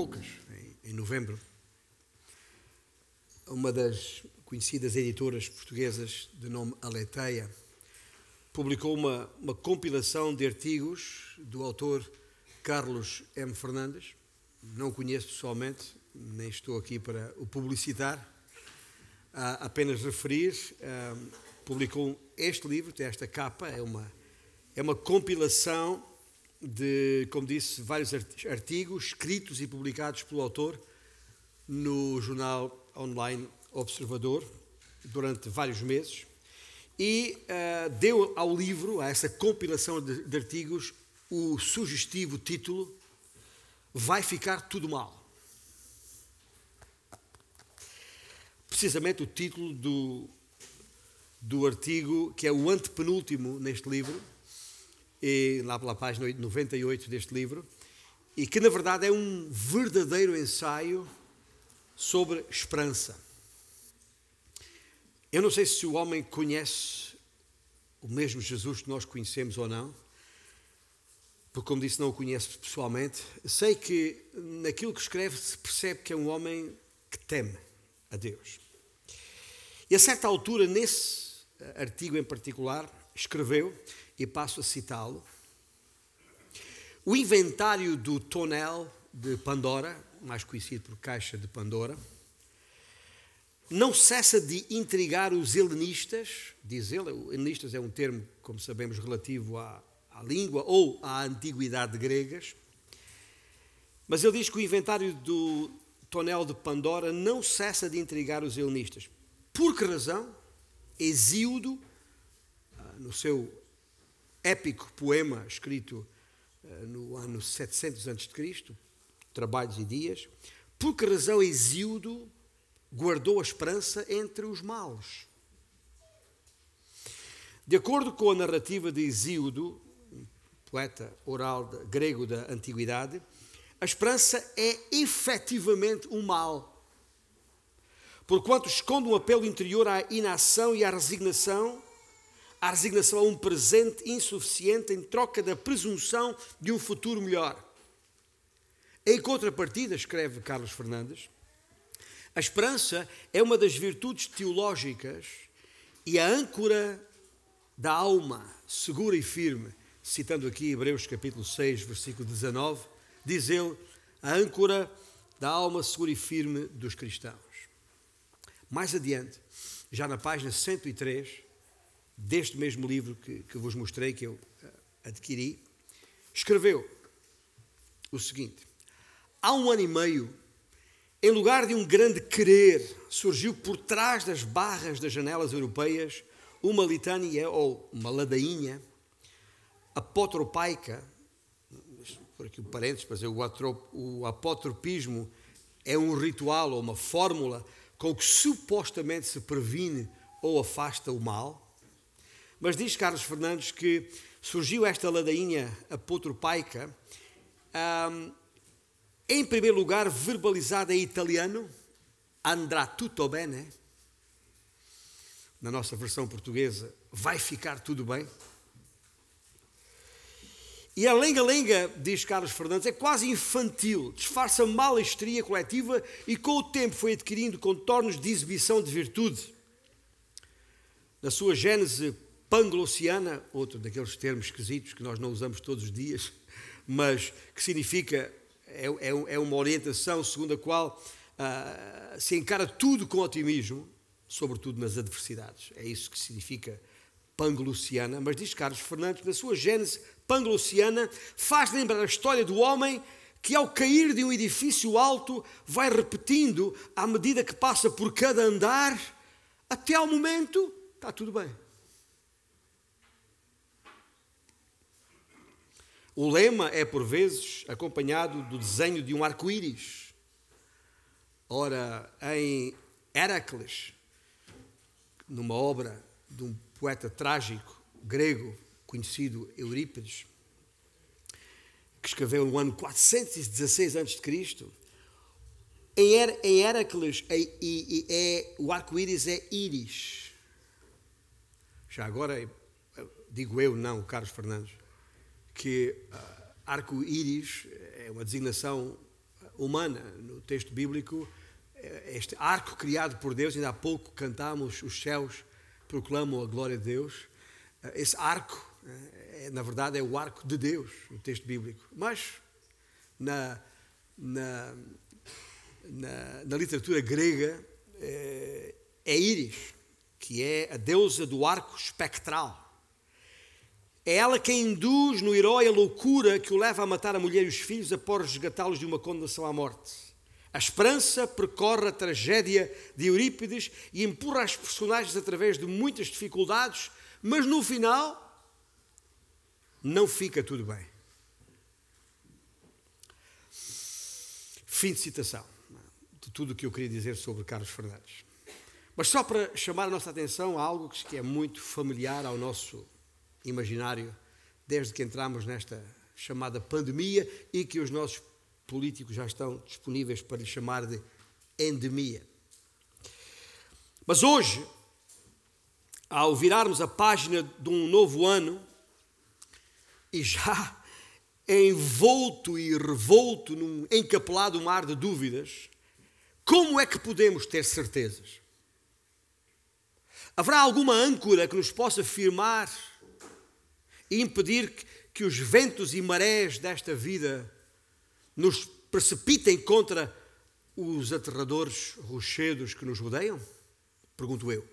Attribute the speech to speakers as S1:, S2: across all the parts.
S1: poucas, em, em novembro, uma das conhecidas editoras portuguesas de nome Aleteia publicou uma, uma compilação de artigos do autor Carlos M. Fernandes. Não conheço pessoalmente, nem estou aqui para o publicitar, apenas referir. Ah, publicou este livro, tem esta capa, é uma, é uma compilação de, como disse, vários artigos escritos e publicados pelo autor no jornal online Observador durante vários meses e uh, deu ao livro, a essa compilação de, de artigos, o sugestivo título Vai Ficar Tudo Mal. Precisamente o título do, do artigo, que é o antepenúltimo neste livro, e lá pela página 98 deste livro, e que na verdade é um verdadeiro ensaio sobre esperança. Eu não sei se o homem conhece o mesmo Jesus que nós conhecemos ou não, porque, como disse, não o conheço pessoalmente. Sei que naquilo que escreve se percebe que é um homem que teme a Deus. E a certa altura, nesse artigo em particular, escreveu, e passo a citá-lo, o inventário do tonel de Pandora, mais conhecido por Caixa de Pandora, não cessa de intrigar os helenistas, diz ele, helenistas é um termo, como sabemos, relativo à, à língua ou à antiguidade gregas, mas ele diz que o inventário do tonel de Pandora não cessa de intrigar os helenistas. Por que razão? Exíodo, ah, no seu épico poema escrito ah, no ano 700 a.C., Trabalhos e Dias, por que razão Exíodo guardou a esperança entre os maus. De acordo com a narrativa de Hesíodo, poeta oral grego da antiguidade, a esperança é efetivamente um mal. Porquanto esconde um apelo interior à inação e à resignação, à resignação a um presente insuficiente em troca da presunção de um futuro melhor. Em contrapartida, escreve Carlos Fernandes, a esperança é uma das virtudes teológicas e a âncora da alma, segura e firme. Citando aqui Hebreus capítulo 6, versículo 19, diz ele, a âncora da alma segura e firme dos cristãos. Mais adiante, já na página 103 deste mesmo livro que, que vos mostrei, que eu eh, adquiri, escreveu o seguinte: Há um ano e meio em lugar de um grande querer, surgiu por trás das barras das janelas europeias uma litânia ou uma ladainha apotropaica, por aqui o parênteses, dizer, o apotropismo é um ritual ou uma fórmula com que supostamente se previne ou afasta o mal. Mas diz Carlos Fernandes que surgiu esta ladainha apotropaica um, em primeiro lugar, verbalizada em italiano, andrà tutto bene. Na nossa versão portuguesa, vai ficar tudo bem. E a lenga-lenga, diz Carlos Fernandes, é quase infantil, disfarça mal a histeria coletiva e com o tempo foi adquirindo contornos de exibição de virtude. Na sua gênese panglossiana, outro daqueles termos esquisitos que nós não usamos todos os dias, mas que significa é, é, é uma orientação segundo a qual uh, se encara tudo com otimismo, sobretudo nas adversidades. É isso que significa panglossiana. Mas diz Carlos Fernandes, na sua gênese panglossiana, faz lembrar a história do homem que, ao cair de um edifício alto, vai repetindo à medida que passa por cada andar, até ao momento, está tudo bem. O lema é, por vezes, acompanhado do desenho de um arco-íris. Ora, em Heracles, numa obra de um poeta trágico grego conhecido Eurípides, que escreveu no ano 416 a.C., em Heracles é, é, é, o arco-íris é íris. Já agora, digo eu, não, Carlos Fernandes que uh, arco-íris é uma designação humana. No texto bíblico, eh, este arco criado por Deus, ainda há pouco cantamos, os céus proclamam a glória de Deus. Eh, esse arco, é, na verdade, é o arco de Deus, no texto bíblico. Mas, na, na, na, na literatura grega, é Íris, que é a deusa do arco espectral. É ela quem induz no herói a loucura que o leva a matar a mulher e os filhos após resgatá-los de uma condenação à morte. A esperança percorre a tragédia de Eurípides e empurra as personagens através de muitas dificuldades, mas no final não fica tudo bem. Fim de citação de tudo o que eu queria dizer sobre Carlos Fernandes. Mas só para chamar a nossa atenção a algo que é muito familiar ao nosso imaginário desde que entramos nesta chamada pandemia e que os nossos políticos já estão disponíveis para lhe chamar de endemia. Mas hoje, ao virarmos a página de um novo ano e já envolto e revolto num encapelado mar de dúvidas, como é que podemos ter certezas? Haverá alguma âncora que nos possa firmar e impedir que os ventos e marés desta vida nos precipitem contra os aterradores rochedos que nos rodeiam? Pergunto eu.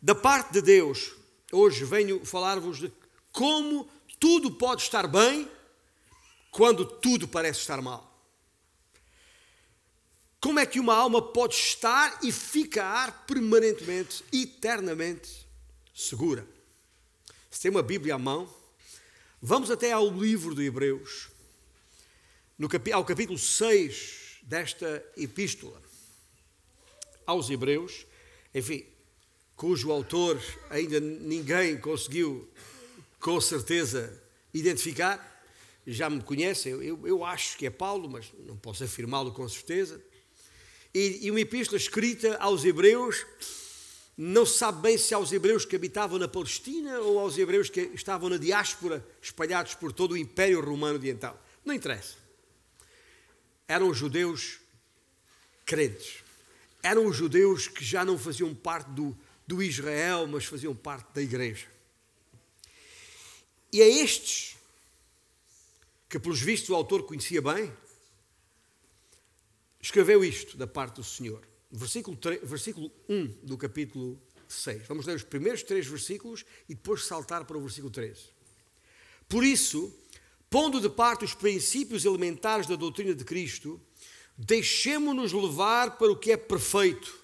S1: Da parte de Deus, hoje venho falar-vos de como tudo pode estar bem quando tudo parece estar mal. Como é que uma alma pode estar e ficar permanentemente, eternamente segura? Se tem uma Bíblia à mão, vamos até ao livro de Hebreus, no ao capítulo 6 desta epístola aos Hebreus, enfim, cujo autor ainda ninguém conseguiu com certeza identificar, já me conhecem, eu, eu acho que é Paulo, mas não posso afirmá-lo com certeza. E, e uma epístola escrita aos hebreus, não se sabe bem se aos hebreus que habitavam na Palestina ou aos hebreus que estavam na diáspora, espalhados por todo o Império Romano então. Não interessa. Eram judeus crentes. Eram judeus que já não faziam parte do, do Israel, mas faziam parte da igreja. E é estes que, pelos vistos, o autor conhecia bem, escreveu isto da parte do Senhor. Versículo, 3, versículo 1 do capítulo 6. Vamos ler os primeiros três versículos e depois saltar para o versículo 13. Por isso, pondo de parte os princípios elementares da doutrina de Cristo, deixemo-nos levar para o que é perfeito,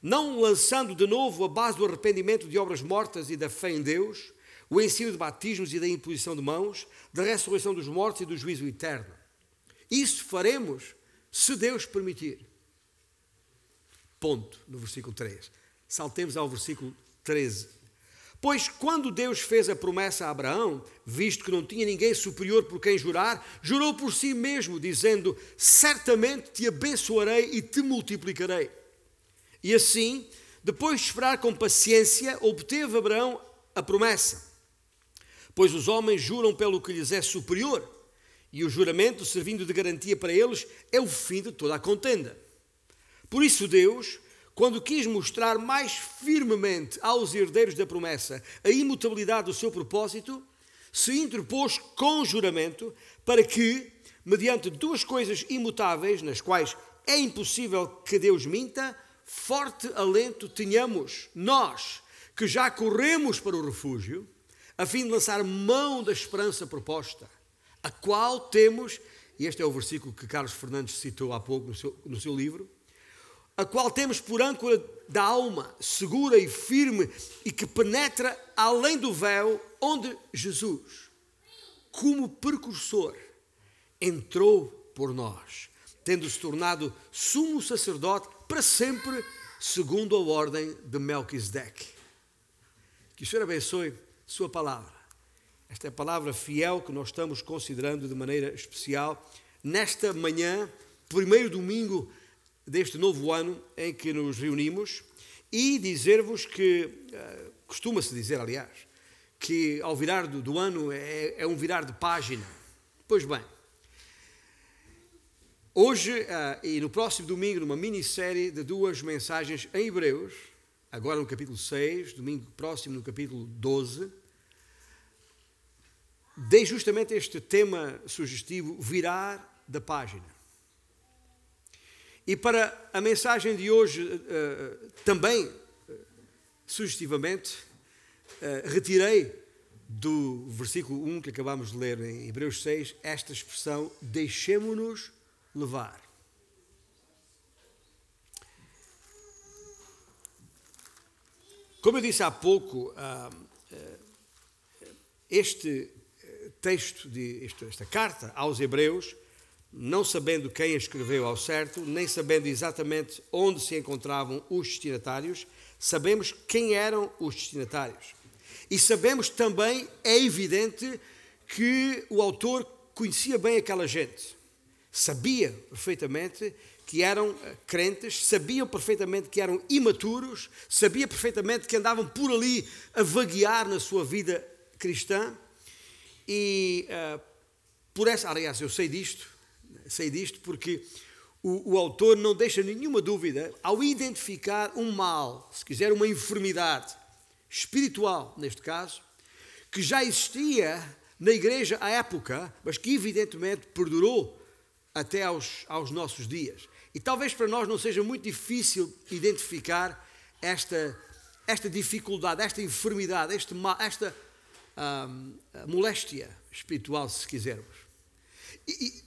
S1: não lançando de novo a base do arrependimento de obras mortas e da fé em Deus, o ensino de batismos e da imposição de mãos, da ressurreição dos mortos e do juízo eterno. Isso faremos se Deus permitir. Ponto, no versículo 3. Saltemos ao versículo 13. Pois quando Deus fez a promessa a Abraão, visto que não tinha ninguém superior por quem jurar, jurou por si mesmo, dizendo: Certamente te abençoarei e te multiplicarei. E assim, depois de esperar com paciência, obteve Abraão a promessa. Pois os homens juram pelo que lhes é superior e o juramento, servindo de garantia para eles, é o fim de toda a contenda. Por isso, Deus, quando quis mostrar mais firmemente aos herdeiros da promessa a imutabilidade do seu propósito, se interpôs com juramento para que, mediante duas coisas imutáveis, nas quais é impossível que Deus minta, forte alento tenhamos nós, que já corremos para o refúgio, a fim de lançar mão da esperança proposta a qual temos, e este é o versículo que Carlos Fernandes citou há pouco no seu, no seu livro, a qual temos por âncora da alma, segura e firme, e que penetra além do véu, onde Jesus, como precursor, entrou por nós, tendo-se tornado sumo sacerdote para sempre, segundo a ordem de Melquisedeque. Que o Senhor abençoe Sua palavra esta é a palavra fiel que nós estamos considerando de maneira especial nesta manhã, primeiro domingo deste novo ano em que nos reunimos, e dizer-vos que, uh, costuma-se dizer, aliás, que ao virar do, do ano é, é um virar de página. Pois bem, Hoje uh, e no próximo domingo, numa minissérie de duas mensagens em Hebreus, agora no capítulo 6, domingo próximo no capítulo 12, dei justamente este tema sugestivo, virar da página. E para a mensagem de hoje, uh, também, uh, sugestivamente, retirei do versículo 1 que acabamos de ler em Hebreus 6 esta expressão: deixemo-nos levar. Como eu disse há pouco, ah, este texto, de, esta carta aos Hebreus, não sabendo quem a escreveu ao certo, nem sabendo exatamente onde se encontravam os destinatários, sabemos quem eram os destinatários. E sabemos também, é evidente, que o autor conhecia bem aquela gente sabia perfeitamente que eram eh, crentes, sabiam perfeitamente que eram imaturos, sabia perfeitamente que andavam por ali a vaguear na sua vida cristã. E uh, por essa, aliás, eu sei disto, sei disto porque o, o, autor não deixa nenhuma dúvida ao identificar um mal, se quiser, uma enfermidade espiritual, neste caso, que já existia na igreja à época, mas que evidentemente perdurou até aos, aos nossos dias. E talvez para nós não seja muito difícil identificar esta, esta dificuldade, esta enfermidade, este, esta hum, moléstia espiritual, se quisermos. E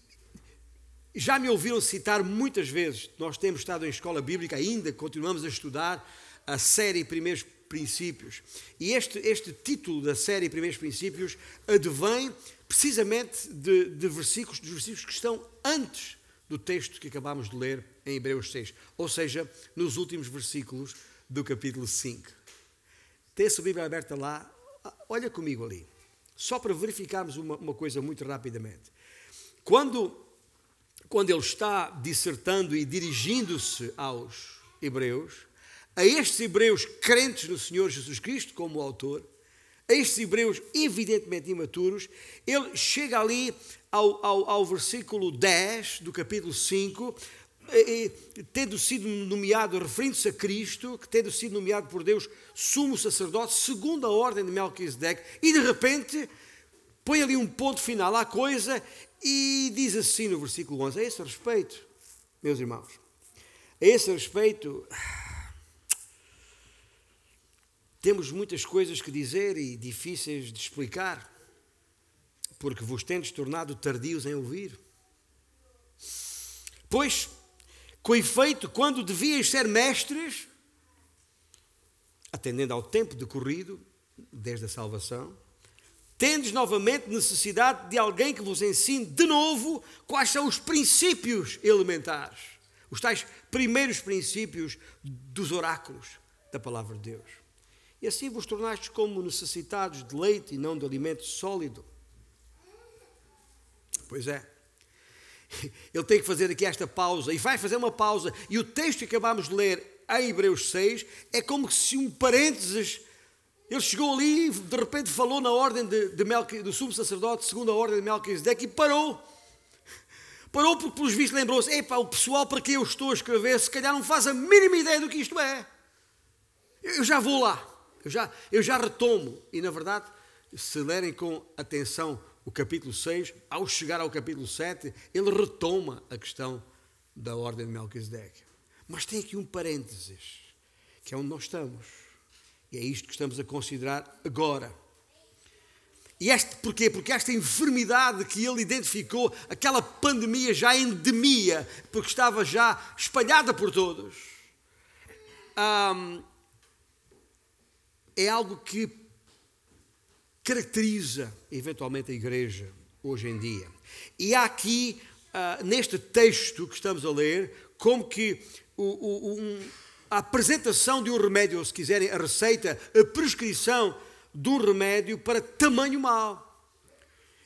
S1: já me ouviram citar muitas vezes, nós temos estado em escola bíblica, ainda continuamos a estudar a série Primeiros Princípios. E este, este título da série Primeiros Princípios advém precisamente de, de versículos, dos versículos que estão antes do texto que acabámos de ler em Hebreus 6, ou seja, nos últimos versículos do capítulo 5. Tem a Bíblia aberta lá, olha comigo ali, só para verificarmos uma, uma coisa muito rapidamente. Quando, quando ele está dissertando e dirigindo-se aos Hebreus, a estes Hebreus crentes no Senhor Jesus Cristo, como autor, a estes hebreus evidentemente imaturos, ele chega ali ao, ao, ao versículo 10 do capítulo 5, e, tendo sido nomeado, referindo-se a Cristo, que tendo sido nomeado por Deus sumo sacerdote, segundo a ordem de Melquisedeque, e de repente põe ali um ponto final à coisa e diz assim no versículo 11: A esse respeito, meus irmãos, a esse respeito temos muitas coisas que dizer e difíceis de explicar, porque vos tendes tornado tardios em ouvir. Pois, com efeito, quando devias ser mestres, atendendo ao tempo decorrido desde a salvação, tendes novamente necessidade de alguém que vos ensine de novo quais são os princípios elementares, os tais primeiros princípios dos oráculos da palavra de Deus. E assim vos tornastes como necessitados de leite e não de alimento sólido. Pois é. Ele tem que fazer aqui esta pausa e vai fazer uma pausa. E o texto que acabamos de ler em Hebreus 6 é como se um parênteses. Ele chegou ali e de repente falou na ordem de, de Melqui, do segundo a ordem de Melquisedeque, e parou. Parou porque, pelos vistos, lembrou-se: epá, o pessoal para quem eu estou a escrever, se calhar não faz a mínima ideia do que isto é. Eu já vou lá. Eu já, eu já retomo, e na verdade, se lerem com atenção o capítulo 6, ao chegar ao capítulo 7, ele retoma a questão da ordem de Melquisedeque. Mas tem aqui um parênteses, que é onde nós estamos. E é isto que estamos a considerar agora. E este porquê? Porque esta enfermidade que ele identificou, aquela pandemia já endemia, porque estava já espalhada por todos, é algo que caracteriza eventualmente a igreja hoje em dia. E há aqui, uh, neste texto que estamos a ler, como que o, o, um, a apresentação de um remédio, ou se quiserem, a receita, a prescrição um remédio para tamanho mal,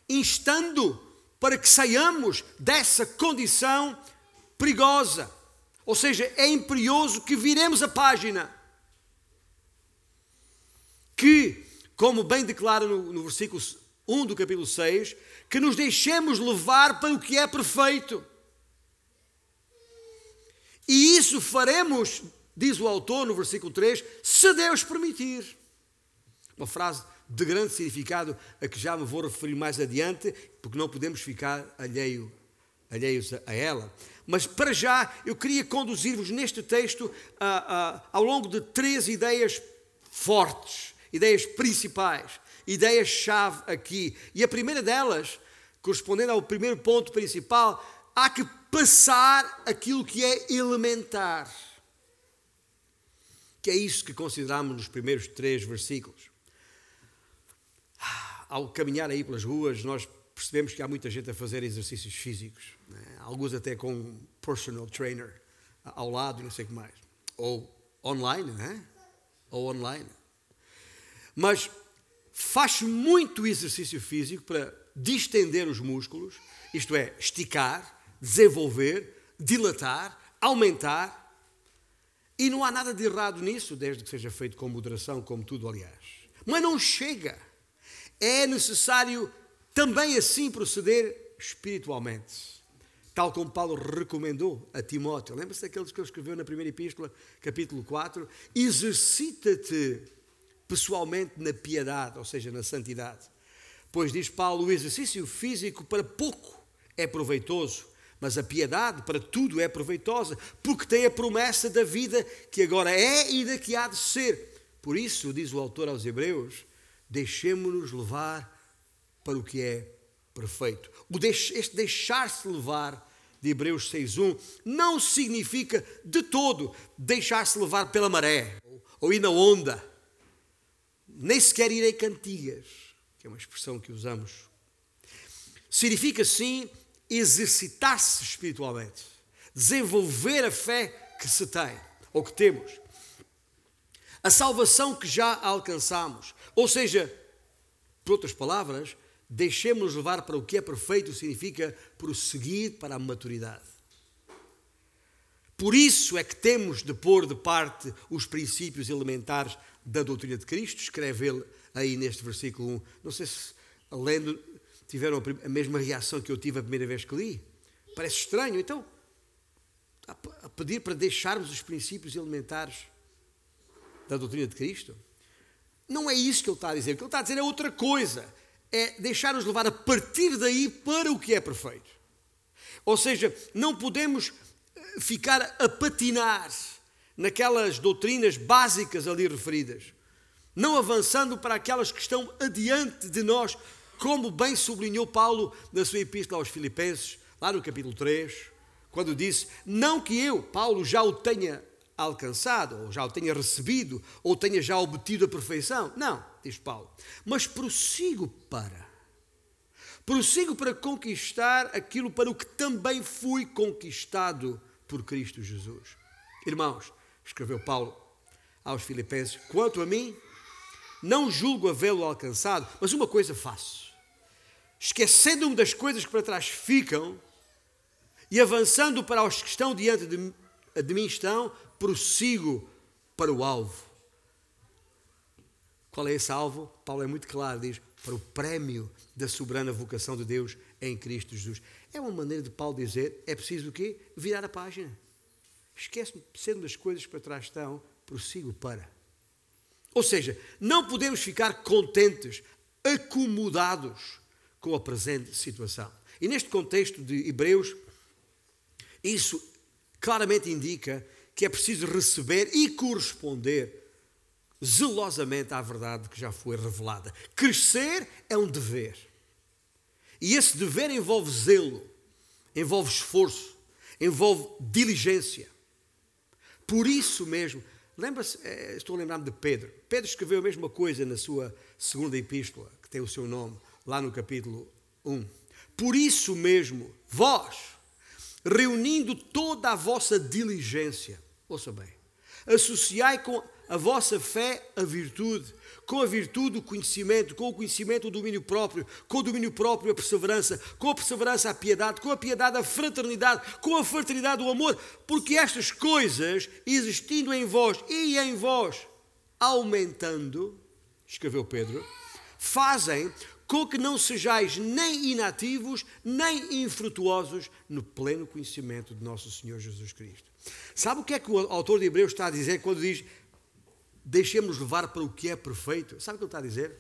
S1: instando para que saiamos dessa condição perigosa. Ou seja, é imperioso que viremos a página que, como bem declara no, no versículo 1 do capítulo 6, que nos deixemos levar para o que é perfeito. isso faremos, diz o autor no versículo 3, se Deus permitir. Uma frase de grande significado a que já me vou referir mais adiante, porque não podemos ficar alheio, alheios a ela. Mas para já eu queria conduzir-vos neste texto ao longo de três ideias fortes, ideias principais, ideias-chave aqui. E a primeira delas, correspondendo ao primeiro ponto principal, há que passar aquilo que é elementar. Que é isso que consideramos nos primeiros três versículos. Ao caminhar aí pelas ruas, nós percebemos que há muita gente a fazer exercícios físicos, né? alguns até com um personal trainer ao lado e não sei o que mais. Ou online, né? Ou online. Mas faz muito exercício físico para distender os músculos, isto é, esticar, desenvolver, dilatar, aumentar. E não há nada de errado nisso, desde que seja feito com moderação, como tudo, aliás. Mas não chega. É necessário também assim proceder espiritualmente. Tal como Paulo recomendou a Timóteo. Lembra-se daqueles que ele escreveu na primeira epístola, capítulo 4? Exercita-te pessoalmente na piedade, ou seja, na santidade. Pois diz Paulo, o exercício físico para pouco é proveitoso, mas a piedade para tudo é proveitosa, porque tem a promessa da vida que agora é e da que há de ser. Por isso, diz o autor aos Hebreus, deixemos-nos levar para o que é perfeito. Este deixar-se levar de Hebreus 6.1 não significa de todo deixar-se levar pela maré ou ir na onda, nem sequer ir em cantigas, que é uma expressão que usamos. Significa sim exercitar-se espiritualmente, desenvolver a fé que se tem ou que temos, a salvação que já alcançamos. Ou seja, por outras palavras, deixemos-nos levar para o que é perfeito significa prosseguir para a maturidade. Por isso é que temos de pôr de parte os princípios elementares da doutrina de Cristo, escreve ele aí neste versículo 1. Não sei se lendo tiveram a mesma reação que eu tive a primeira vez que li. Parece estranho. Então, a pedir para deixarmos os princípios elementares da doutrina de Cristo? Não é isso que ele está a dizer. O que ele está a dizer é outra coisa. É deixar-nos levar a partir daí para o que é perfeito. Ou seja, não podemos eh, ficar a patinar naquelas doutrinas básicas ali referidas, não avançando para aquelas que estão adiante de nós como bem sublinhou Paulo na sua epístola aos Filipenses, lá no capítulo 3, quando disse: Não que eu, Paulo, já o tenha alcançado, ou já o tenha recebido, ou tenha já obtido a perfeição. Não, diz Paulo, mas prossigo para. Prossigo para conquistar aquilo para o que também fui conquistado por Cristo Jesus. Irmãos, escreveu Paulo aos Filipenses, quanto a mim, não julgo havê-lo alcançado, mas uma coisa faço esquecendo-me das coisas que para trás ficam e avançando para os que estão diante de, de mim estão, prossigo para o alvo. Qual é esse alvo? Paulo é muito claro, diz, para o prémio da soberana vocação de Deus em Cristo Jesus. É uma maneira de Paulo dizer, é preciso o quê? Virar a página. Esquece-me sendo das coisas que para trás estão, prossigo para. Ou seja, não podemos ficar contentes, acomodados com a presente situação. E neste contexto de Hebreus, isso claramente indica que é preciso receber e corresponder zelosamente à verdade que já foi revelada. Crescer é um dever. E esse dever envolve zelo, envolve esforço, envolve diligência. Por isso mesmo, lembra-se, eh, estou a lembrar-me de Pedro. Pedro escreveu a mesma coisa na sua segunda epístola, que tem o seu nome lá no capítulo 1. Por isso mesmo, vós, reunindo toda a vossa diligência, ouça bem, associai com a vossa fé a virtude, com a virtude o conhecimento, com o conhecimento o domínio próprio, com o domínio próprio a perseverança, com a perseverança a piedade, com a piedade a fraternidade, com a fraternidade o amor, porque estas coisas, existindo em vós e em vós, aumentando, escreveu Pedro, fazem com que não sejais nem inativos, nem infrutuosos no pleno conhecimento de nosso Senhor Jesus Cristo. Sabe o que é que o autor de Hebreus está a dizer quando diz deixemos levar para o que é perfeito? Sabe o que ele está a dizer?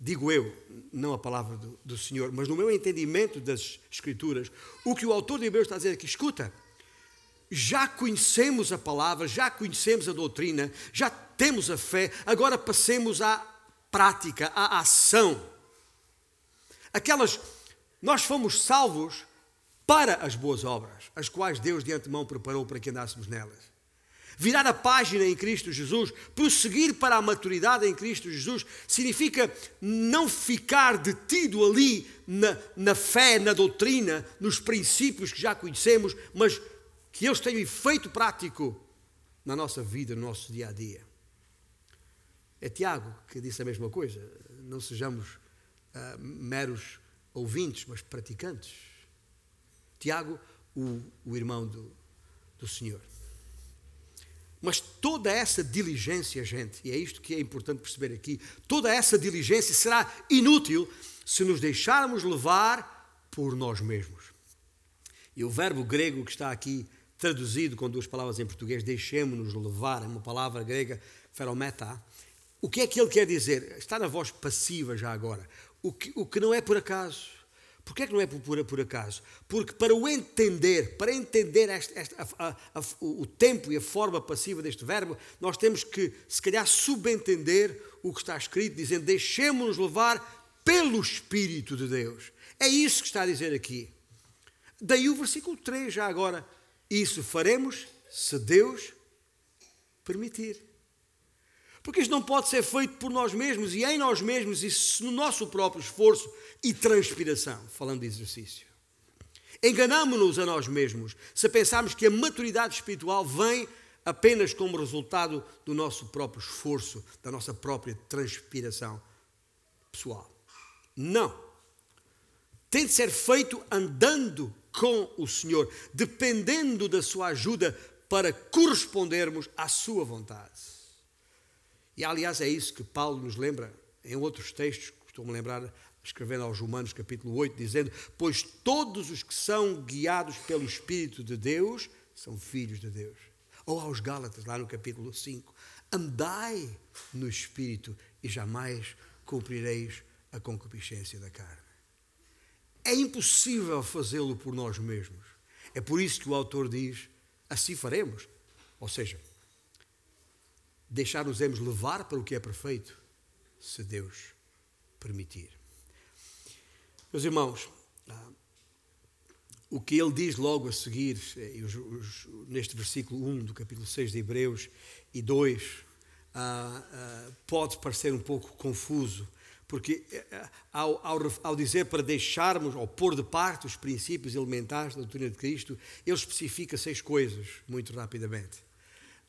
S1: Digo eu, não a palavra do, do Senhor, mas no meu entendimento das Escrituras, o que o autor de Hebreus está a dizer aqui, escuta, já conhecemos a palavra, já conhecemos a doutrina, já temos a fé, agora passemos à prática, à ação. Aquelas, nós fomos salvos para as boas obras, as quais Deus de antemão preparou para que andássemos nelas. Virar a página em Cristo Jesus, prosseguir para a maturidade em Cristo Jesus, significa não ficar detido ali na, na fé, na doutrina, nos princípios que já conhecemos, mas que eles tenham efeito prático na nossa vida, no nosso dia a dia. É Tiago que disse a mesma coisa. Não sejamos uh, meros ouvintes, mas praticantes. Tiago, o, o irmão do, do Senhor. Mas toda essa diligência, gente, e é isto que é importante perceber aqui, toda essa diligência será inútil se nos deixarmos levar por nós mesmos. E o verbo grego que está aqui traduzido com duas palavras em português, deixemos-nos levar, é uma palavra grega, ferometa. O que é que ele quer dizer? Está na voz passiva já agora. O que, o que não é por acaso. Porquê é que não é por, por acaso? Porque para o entender, para entender a, a, o tempo e a forma passiva deste verbo, nós temos que, se calhar, subentender o que está escrito, dizendo: deixemos-nos levar pelo Espírito de Deus. É isso que está a dizer aqui. Daí o versículo 3, já agora, isso faremos se Deus permitir. Porque isto não pode ser feito por nós mesmos e em nós mesmos e no nosso próprio esforço e transpiração, falando de exercício. Enganamos-nos a nós mesmos se pensarmos que a maturidade espiritual vem apenas como resultado do nosso próprio esforço, da nossa própria transpiração pessoal. Não. Tem de ser feito andando com o Senhor, dependendo da sua ajuda para correspondermos à sua vontade. E aliás é isso que Paulo nos lembra em outros textos, a lembrar, escrevendo aos Romanos capítulo 8, dizendo: Pois todos os que são guiados pelo Espírito de Deus são filhos de Deus. Ou aos Gálatas, lá no capítulo 5, andai no Espírito e jamais cumprireis a concupiscência da carne. É impossível fazê-lo por nós mesmos. É por isso que o autor diz: assim faremos. Ou seja, deixar-nos-emos levar o que é perfeito, se Deus permitir. Meus irmãos, ah, o que ele diz logo a seguir, eh, neste versículo 1 do capítulo 6 de Hebreus e 2, ah, ah, pode parecer um pouco confuso porque eh, eh, ao, ao, ao, dizer para deixarmos ou pôr de parte os princípios elementares da doutrina de Cristo, ele especifica seis coisas muito rapidamente.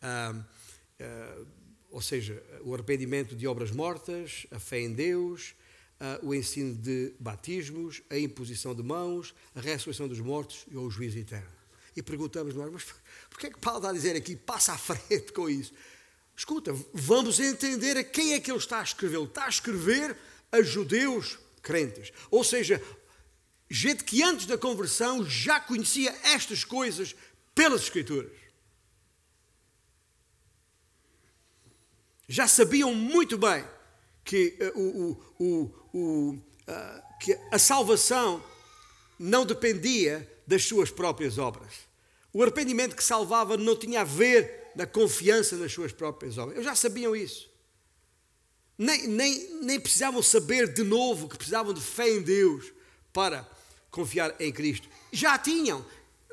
S1: Ah, ou seja, o arrependimento de obras mortas, a fé em Deus, ah, o ensino de batismos, a imposição de mãos, a ressurreição dos mortos e o juízo eterno. E perguntamos nós, mas porquê é que Paulo está a dizer aqui, passa à frente com isso? Escuta, vamos entender a quem é que ele está a escrever. Ele está a escrever a judeus crentes. Ou seja, gente que antes da conversão já conhecia estas coisas pelas Escrituras. Já sabiam muito bem que, uh, o, o, o, uh, que a salvação não dependia das suas próprias obras. O arrependimento que salvava não tinha a ver na confiança nas suas próprias obras. Eles já sabiam isso nem, nem, nem precisavam saber de novo que precisavam de fé em Deus para confiar em Cristo. Já tinham.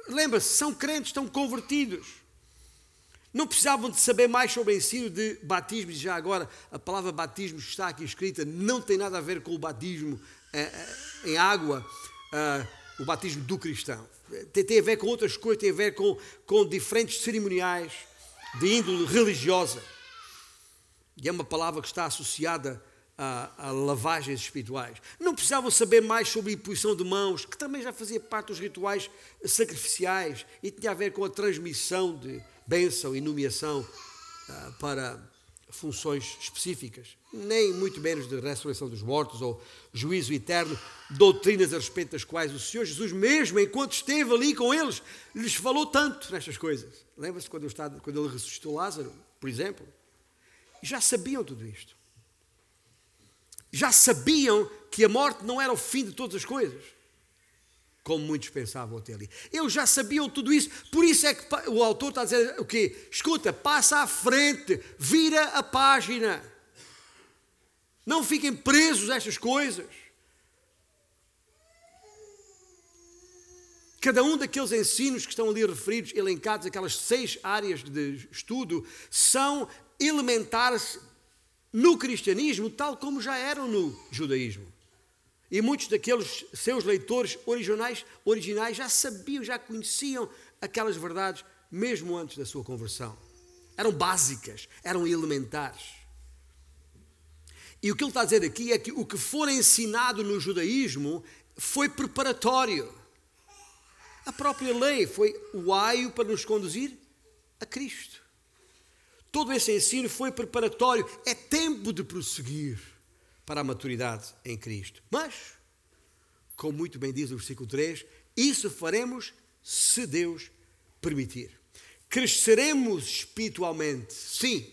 S1: Lembra-se, são crentes, estão convertidos. Não precisavam de saber mais sobre o ensino de batismo. E já agora, a palavra batismo está aqui escrita, não tem nada a ver com o batismo eh, eh, em água, eh, o batismo do cristão. Tem, a ver com outras coisas, tem a ver com, com diferentes cerimoniais de índole religiosa. E é uma palavra que está associada a, a, lavagens espirituais. Não precisavam saber mais sobre a imposição de mãos, que também já fazia parte dos rituais sacrificiais e tinha a ver com a transmissão de bênção e nomeação uh, para funções específicas, nem muito menos de ressurreição dos mortos ou juízo eterno, doutrinas a respeito das quais o Senhor Jesus, mesmo enquanto esteve ali com eles, lhes falou tanto nestas coisas. Lembra-se quando, quando ele ressuscitou Lázaro, por exemplo? Já sabiam tudo isto. Já sabiam que a morte não era o fim de todas as coisas como muitos pensavam até ali. Eles já sabiam tudo isso, por isso é que o autor está a dizer o quê? Escuta, passa à frente, vira a página. Não fiquem presos a estas coisas. Cada um daqueles ensinos que estão ali referidos, elencados, aquelas seis áreas de estudo, são elementares no cristianismo, tal como já eram no judaísmo. E muitos daqueles seus leitores originais, originais já sabiam, já conheciam aquelas verdades mesmo antes da sua conversão. Eram básicas, eram elementares. E o que ele está a dizer aqui é que o que for ensinado no judaísmo foi preparatório. A própria lei foi o aio para nos conduzir a Cristo. Todo esse ensino foi preparatório. É tempo de prosseguir para a maturidade em Cristo. Mas, como muito bem diz o versículo 3, isso faremos se Deus permitir. Cresceremos espiritualmente, sim,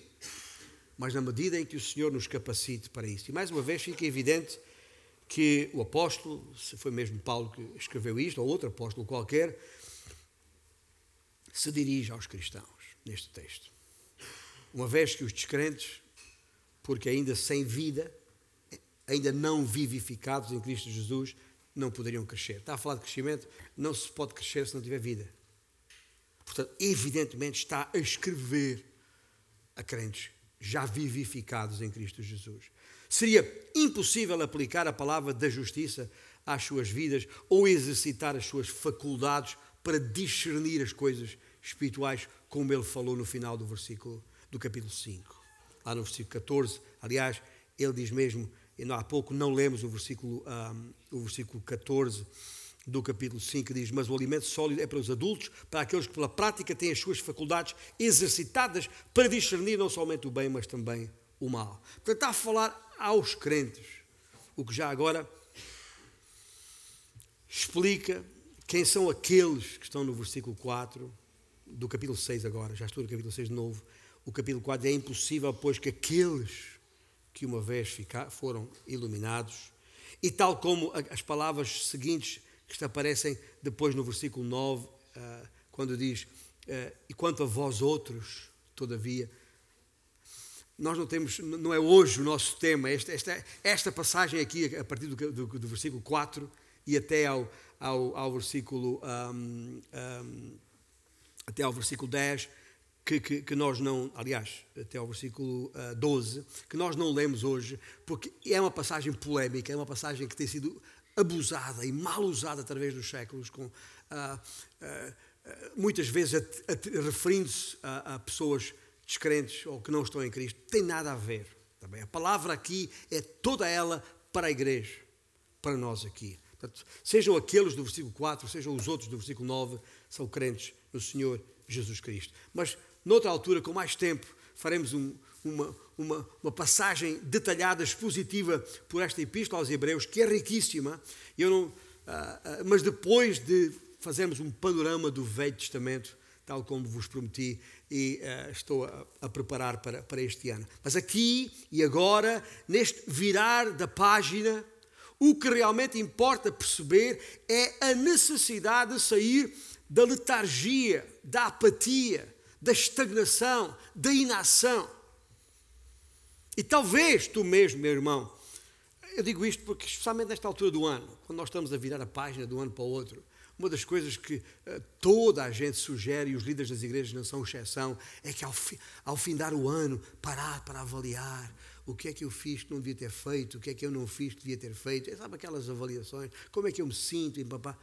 S1: mas na medida em que o Senhor nos capacite para isso. E mais uma vez fica evidente que o apóstolo, se foi mesmo Paulo que escreveu isto, ou outro apóstolo qualquer, se dirige aos cristãos neste texto. Uma vez que os descrentes, porque ainda sem vida, ainda não vivificados em Cristo Jesus, não poderiam crescer. Está a falar de crescimento, não se pode crescer se não tiver vida. Portanto, evidentemente está a escrever a crentes já vivificados em Cristo Jesus. Seria impossível aplicar a palavra da justiça às suas vidas ou exercitar as suas faculdades para discernir as coisas espirituais, como ele falou no final do versículo do capítulo 5. Lá no versículo 14, aliás, ele diz mesmo e há pouco não lemos o versículo, um, o versículo 14 do capítulo 5, que diz: Mas o alimento sólido é para os adultos, para aqueles que pela prática têm as suas faculdades exercitadas para discernir não somente o bem, mas também o mal. Portanto, está a falar aos crentes, o que já agora explica quem são aqueles que estão no versículo 4 do capítulo 6 agora, já estou no capítulo 6 de novo. O capítulo 4 é impossível, pois que aqueles que uma vez foram iluminados, e tal como as palavras seguintes que aparecem depois no versículo 9, ah, quando diz: ah, E quanto a vós outros, todavia, nós não temos, não é hoje o nosso tema, esta, esta, esta passagem aqui, a partir do, do, do versículo 4 e até ao, ao, ao versículo um, um, até ao versículo 10, que, que, que, nós não, aliás, até ao versículo uh, ah, 12, que nós não lemos hoje, porque é uma passagem polémica, é uma passagem que tem sido abusada e mal usada através dos séculos, com, uh, uh, muitas vezes referindo-se a, a, pessoas descrentes ou que não estão em Cristo. Tem nada a ver. Também. A palavra aqui é toda ela para a igreja, para nós aqui. Portanto, sejam aqueles do versículo 4, sejam os outros do versículo 9, são crentes no Senhor Jesus Cristo. Mas noutra altura, com mais tempo, faremos um, uma, uma, uma, passagem detalhada, expositiva por esta epístola aos Hebreus, que é riquíssima, eu não, uh, uh, mas depois de fazermos um panorama do Velho Testamento, tal como vos prometi, e uh, estou a, a, preparar para, para este ano. Mas aqui e agora, neste virar da página, o que realmente importa perceber é a necessidade de sair da letargia, da apatia, da estagnação, da inação. E talvez tu mesmo, meu irmão, eu digo isto porque, especialmente nesta altura do ano, quando nós estamos a virar a página de um ano para o outro, uma das coisas que uh, toda a gente sugere, e os líderes das igrejas não são exceção, é que ao, fi, ao findar o ano, parar para avaliar o que é que eu fiz que não devia ter feito, o que é que eu não fiz que devia ter feito, sabe aquelas avaliações, como é que eu me sinto, e papá,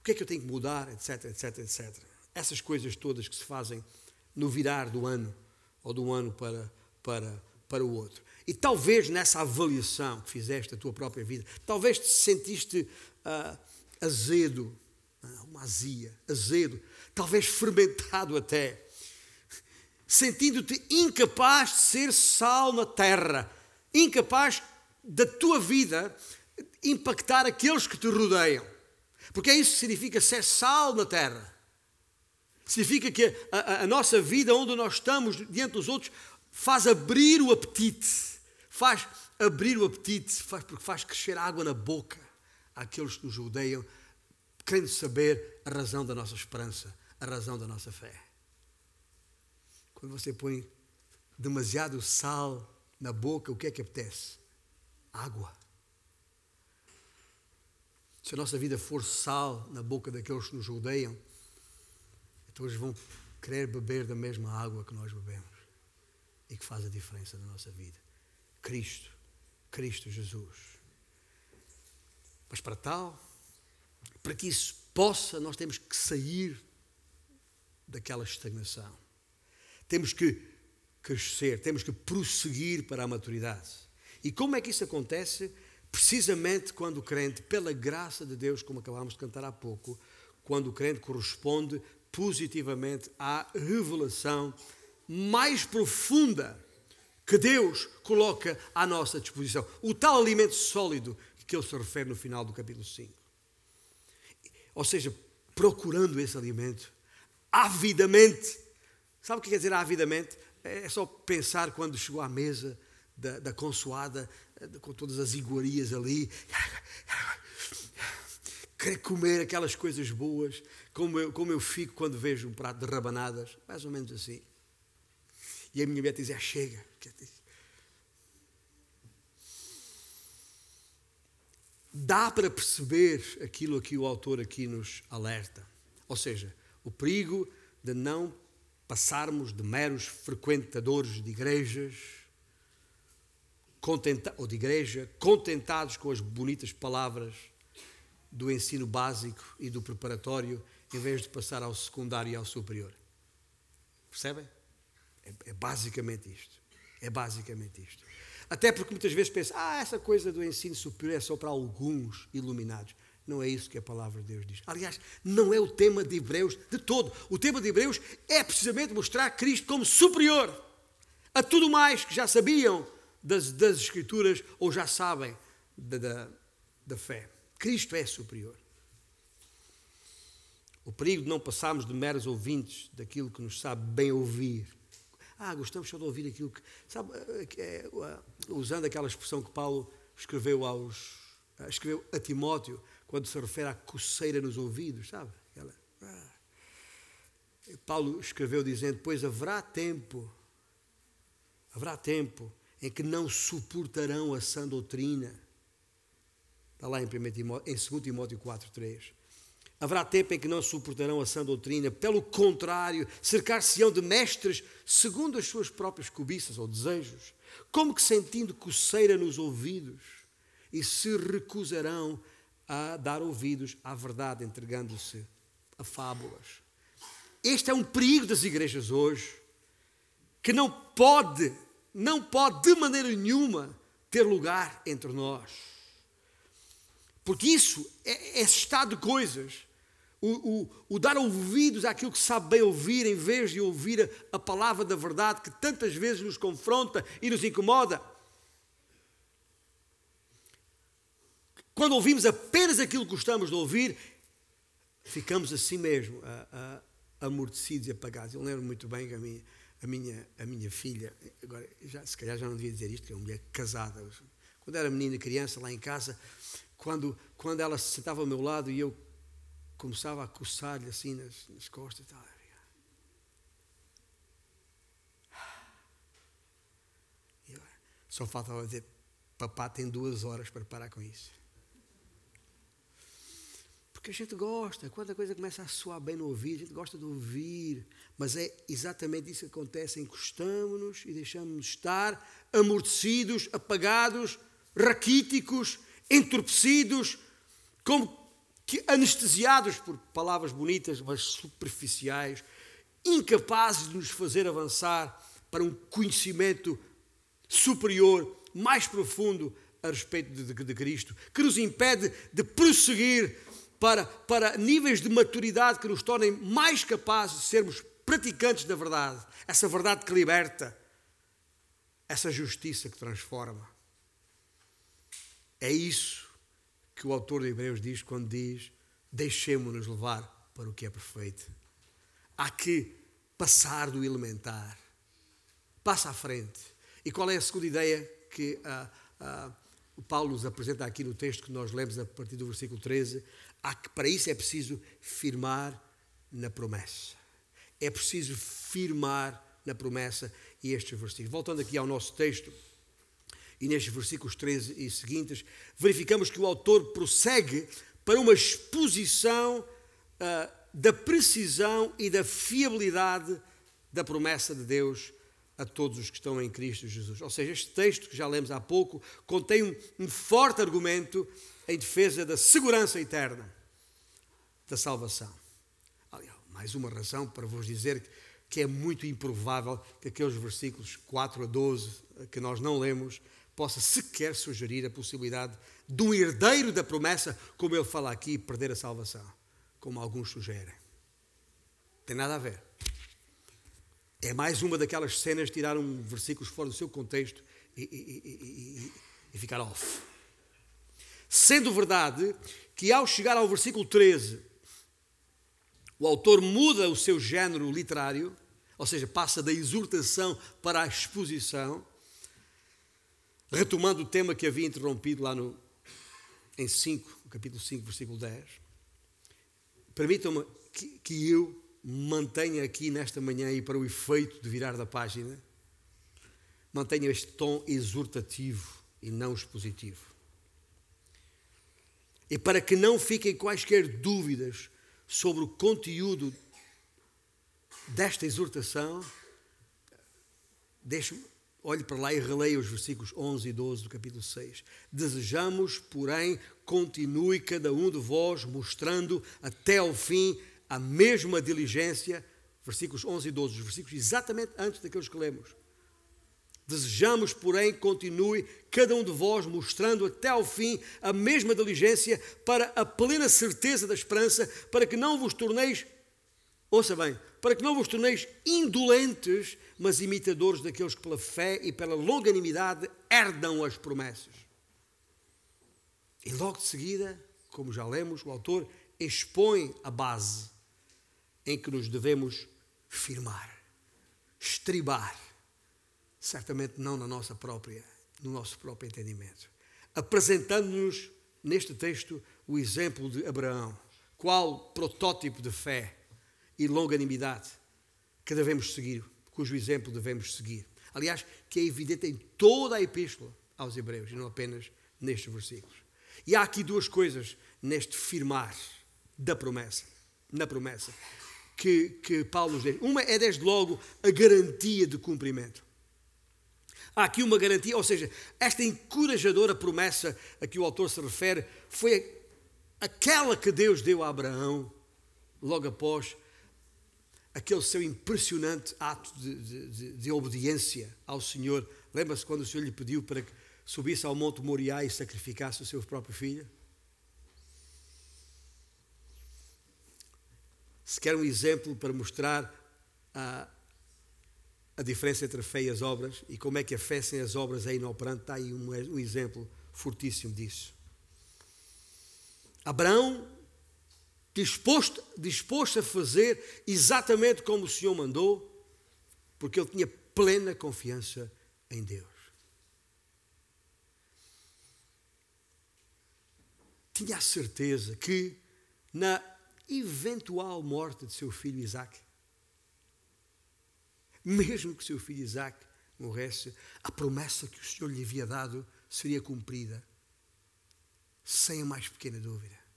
S1: o que é que eu tenho que mudar, etc, etc, etc. Essas coisas todas que se fazem no virar do ano, ou de um ano para, para, para o outro. E talvez nessa avaliação que fizeste da tua própria vida, talvez te sentiste uh, azedo, uh, uma azia, azedo, talvez fermentado até. sentindo-te incapaz de ser sal na terra, incapaz da tua vida impactar aqueles que te rodeiam. Porque é isso que significa ser sal na terra. Significa que a, a, a nossa vida, onde nós estamos diante dos outros, faz abrir o apetite, faz abrir o apetite, faz, porque faz crescer água na boca àqueles que nos rodeiam, querendo saber a razão da nossa esperança, a razão da nossa fé. Quando você põe demasiado sal na boca, o que é que apetece? Água. Se a nossa vida for sal na boca daqueles que nos rodeiam, eles vão querer beber da mesma água que nós bebemos e que faz a diferença na nossa vida. Cristo, Cristo Jesus. Mas para tal, para que isso possa, nós temos que sair daquela estagnação. Temos que crescer, temos que prosseguir para a maturidade. E como é que isso acontece? Precisamente quando o crente, pela graça de Deus, como acabámos de cantar há pouco, quando o crente corresponde positivamente à revelação mais profunda que Deus coloca à nossa disposição. O tal alimento sólido que ele se refere no final do capítulo 5. Ou seja, procurando esse alimento avidamente. Sabe o que quer dizer avidamente? É só pensar quando chegou à mesa da, da consoada, com todas as iguarias ali, querer comer aquelas coisas boas, como eu, como eu fico quando vejo um prato de rabanadas, mais ou menos assim. E a minha mulher diz: ah, chega. Dá para perceber aquilo que o autor aqui nos alerta. Ou seja, o perigo de não passarmos de meros frequentadores de igrejas contenta, ou de igreja, contentados com as bonitas palavras do ensino básico e do preparatório, em vez de passar ao secundário e ao superior. Percebem? É, é basicamente isto. É basicamente isto. Até porque muitas vezes pensa, ah, essa coisa do ensino superior é só para alguns iluminados. Não é isso que a palavra de Deus diz. Aliás, não é o tema de Hebreus de todo. O tema de Hebreus é precisamente mostrar Cristo como superior a tudo mais que já sabiam das, das Escrituras ou já sabem da, da, da fé. Cristo é superior. O perigo de não passarmos de meros ouvintes daquilo que nos sabe bem ouvir. Ah, gostamos só de ouvir aquilo que. Sabe, é, usando aquela expressão que Paulo escreveu, aos, escreveu a Timóteo, quando se refere à coceira nos ouvidos, sabe? Aquela, ah. Paulo escreveu dizendo: Pois haverá tempo, haverá tempo em que não suportarão a sã doutrina. Está lá em, 1 Timóteo, em 2 Timóteo 4, 3. Haverá tempo em que não suportarão a sã doutrina, pelo contrário, cercar-se-ão de mestres segundo as suas próprias cobiças ou desejos, como que sentindo coceira nos ouvidos, e se recusarão a dar ouvidos à verdade, entregando-se a fábulas. Este é um perigo das igrejas hoje, que não pode não pode de maneira nenhuma ter lugar entre nós. Porque isso é, é esse estado de coisas. O, o, o, dar ouvidos àquilo que sabe bem ouvir, em vez de ouvir a, a palavra da verdade que tantas vezes nos confronta e nos incomoda. Quando ouvimos apenas aquilo que gostamos de ouvir, ficamos assim mesmo, a, a, amortecidos e apagados. Eu lembro muito bem que a minha, a minha, a minha filha, agora já, se calhar já não devia dizer isto, que é uma mulher casada. Quando era menina, criança, lá em casa, quando, quando ela se sentava ao meu lado e eu começava a coçar-lhe assim nas, nas costas e tal. Só faltava dizer, papá tem duas horas para parar com isso. Porque a gente gosta, quando a coisa começa a soar bem no ouvido, a gente gosta de ouvir. Mas é exatamente isso que acontece: encostamos-nos e deixamos-nos estar amortecidos, apagados, raquíticos, entorpecidos, como que anestesiados por palavras bonitas, mas superficiais, incapazes de nos fazer avançar para um conhecimento superior, mais profundo a respeito de, de, de Cristo, que nos impede de prosseguir para, para níveis de maturidade que nos tornem mais capazes de sermos praticantes da verdade, essa verdade que liberta, essa justiça que transforma. É isso que o autor de Hebreus diz quando diz: deixemos-nos levar para o que é perfeito. Há que passar do elementar. Passa à frente. E qual é a segunda ideia que ah, ah, o Paulo nos apresenta aqui no texto que nós lemos a partir do versículo 13? Há que, para isso é preciso firmar na promessa. É preciso firmar na promessa e estes versículos. Voltando aqui ao nosso texto, e nestes versículos 13 e seguintes, verificamos que o autor prossegue para uma exposição uh, da precisão e da fiabilidade da promessa de Deus a todos os que estão em Cristo Jesus. Ou seja, este texto que já lemos há pouco contém um, um forte argumento em defesa da segurança eterna da salvação. Aliás, mais uma razão para vos dizer que é muito improvável que aqueles versículos 4 a 12 que nós não lemos possa sequer sugerir a possibilidade de um herdeiro da promessa, como ele fala aqui, perder a salvação, como alguns sugerem. Tem nada a ver. É mais uma daquelas cenas de tirar um versículos fora do seu contexto e, e, e, e ficar off. Sendo verdade que ao chegar ao versículo 13, o autor muda o seu género literário, ou seja, passa da exortação para a exposição, retomando o tema que havia interrompido lá no, em 5, no capítulo 5, versículo 10. Permitam-me que, que eu mantenha aqui nesta manhã e para o efeito de virar da página, mantenha este tom exortativo e não expositivo. E para que não fiquem quaisquer dúvidas sobre o conteúdo desta exortação, deixe olhe para lá e releia os versículos 11 e 12 do capítulo 6. Desejamos, porém, continue cada um de vós mostrando até ao fim a mesma diligência, versículos 11 e 12, os versículos exatamente antes daqueles que lemos. Desejamos, porém, continue cada um de vós mostrando até ao fim a mesma diligência para a plena certeza da esperança, para que não vos torneis, ouça bem, para que não vos torneis indolentes, mas imitadores daqueles que pela fé e pela longanimidade herdam as promessas. E logo de seguida, como já lemos, o autor expõe a base em que nos devemos firmar, estribar certamente não na nossa própria, no nosso próprio entendimento. Apresentando-nos neste texto o exemplo de Abraão, qual protótipo de fé e longanimidade que devemos seguir, cujo exemplo devemos seguir. Aliás, que é evidente em toda a epístola aos Hebreus, e não apenas nestes versículos. E há aqui duas coisas neste firmar da promessa, na promessa, que, que Paulo nos diz. Uma é, desde logo, a garantia de cumprimento. Há aqui uma garantia, ou seja, esta encorajadora promessa a que o autor se refere foi aquela que Deus deu a Abraão logo após aquele seu impressionante ato de, de, de obediência ao Senhor. Lembra-se quando o Senhor lhe pediu para que subisse ao Monte Moriá e sacrificasse o seu próprio filho? Se quer um exemplo para mostrar a, a diferença entre a fé e as obras e como é que a fé sem as obras é inoperante, está aí um, um exemplo fortíssimo disso. Abraão, disposto, disposto a fazer exatamente como o Senhor mandou, porque ele tinha plena confiança em Deus. Tinha a certeza que, na eventual morte de seu filho Isaac, mesmo que seu filho Isaac morresse, a promessa que o Senhor lhe havia dado seria cumprida, sem a mais pequena dúvida.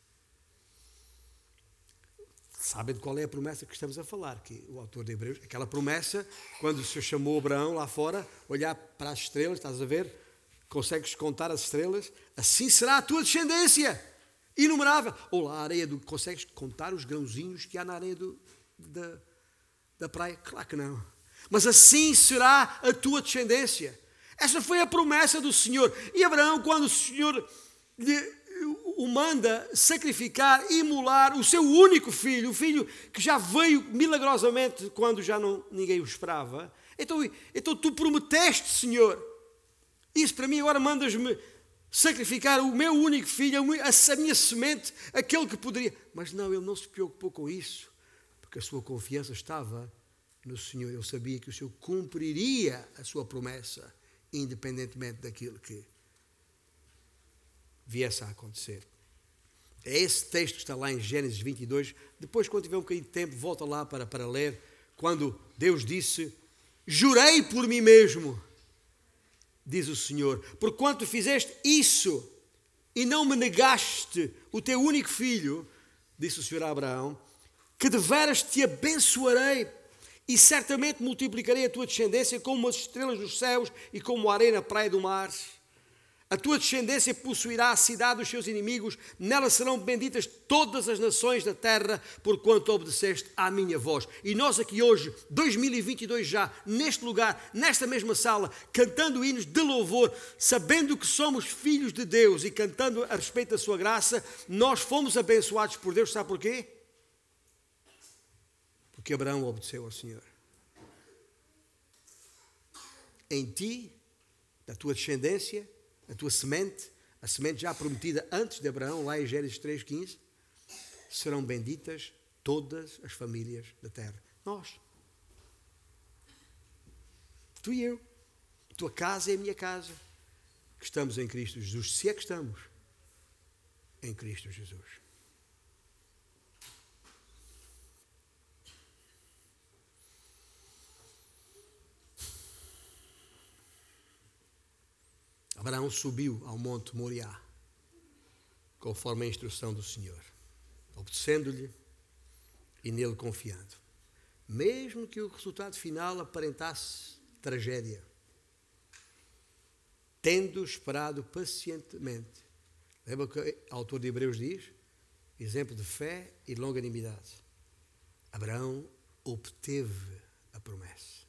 S1: Sabem de qual é a promessa que estamos a falar, que o autor de Hebreus, aquela promessa, quando o Senhor chamou Abraão lá fora, olhar para as estrelas, estás a ver? Consegues contar as estrelas? Assim será a tua descendência, inumerável. Ou lá a areia do. Consegues contar os grãozinhos que há na areia do, da, da praia? Claro que não mas assim será a tua descendência. Essa foi a promessa do Senhor. E Abraão, quando o Senhor lhe, o manda sacrificar, imolar o seu único filho, o filho que já veio milagrosamente quando já não, ninguém o esperava. Então, então tu prometeste, Senhor, isso para mim agora mandas-me sacrificar o meu único filho, a minha semente, aquele que poderia. Mas não, ele não se preocupou com isso, porque a sua confiança estava no Senhor. Ele sabia que o Senhor cumpriria a sua promessa, independentemente daquilo que viesse a acontecer. É esse texto que está lá em Gênesis 22. Depois, quando tiver um bocadinho de tempo, volta lá para, para ler. Quando Deus disse: Jurei por mim mesmo, diz o Senhor, porquanto fizeste isso e não me negaste o teu único filho, disse o Senhor a Abraão, que deveras te abençoarei e certamente multiplicarei a tua descendência como as estrelas dos céus e como a areia na praia do mar. A tua descendência possuirá a cidade dos seus inimigos, nela serão benditas todas as nações da terra, porquanto obedeceste à minha voz. E nós aqui hoje, 2022 já, neste lugar, nesta mesma sala, cantando hinos de louvor, sabendo que somos filhos de Deus e cantando a respeito da sua graça, nós fomos abençoados por Deus, sabe porquê? Porque Abraão obedeceu ao Senhor. Em ti, da tua descendência, a tua semente, a semente já prometida antes de Abraão, lá em Gênesis 3,15, serão benditas todas as famílias da terra. Nós. Tu e eu. Tua casa é a minha casa. Que estamos em Cristo Jesus. Se é que estamos em Cristo Jesus. Abraão subiu ao monte Moriá, conforme a instrução do Senhor, obedecendo-lhe e nele confiando. Mesmo que o resultado final aparentasse tragédia, tendo esperado pacientemente. Lembra o que o autor de Hebreus diz? Exemplo de fé e longanimidade. Abraão obteve a promessa.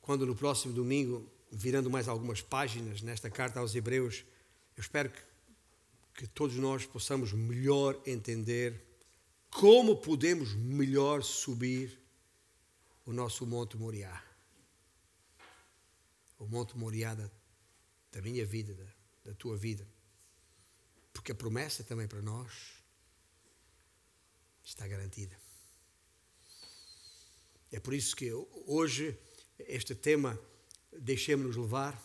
S1: Quando no próximo domingo virando mais algumas páginas nesta carta aos Hebreus, eu espero que, que todos nós possamos melhor entender como podemos melhor subir o nosso Monte Moriá. O Monte Moriá da, da minha vida, da, da tua vida. Porque a promessa também para nós está garantida. É por isso que hoje este tema deixemos-nos levar.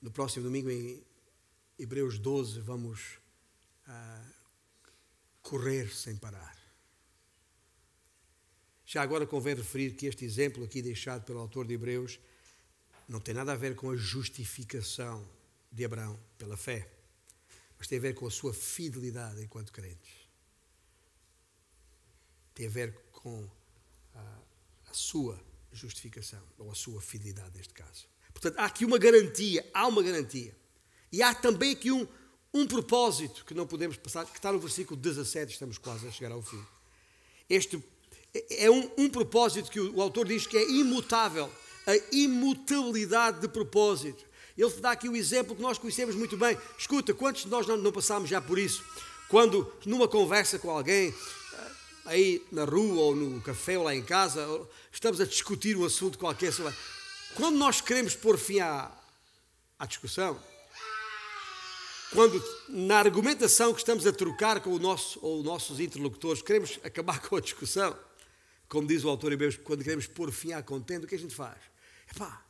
S1: No próximo domingo, em Hebreus 12, vamos uh, correr sem parar. Já agora convém referir que este exemplo aqui deixado pelo autor de Hebreus não tem nada a ver com a justificação de Abraão pela fé, mas tem a ver com a sua fidelidade enquanto crentes. Tem a ver com a, a sua justificação, ou a sua fidelidade neste caso. Portanto, há aqui uma garantia, há uma garantia. E há também aqui um, um propósito que não podemos passar, que está no versículo 17, estamos quase a chegar ao fim. Este é um, um propósito que o, o autor diz que é imutável, a imutabilidade de propósito. Ele dá aqui o exemplo que nós conhecemos muito bem. Escuta, quantos de nós não, não passámos já por isso? Quando, numa conversa com alguém, aí na rua ou no café ou lá em casa, estamos a discutir um assunto qualquer. Sobre... Quando nós queremos pôr fim à, à discussão, quando na argumentação que estamos a trocar com o nosso ou os nossos interlocutores queremos acabar com a discussão, como diz o autor Hebreus, quando queremos pôr fim à contenda, o que a gente faz? Epá,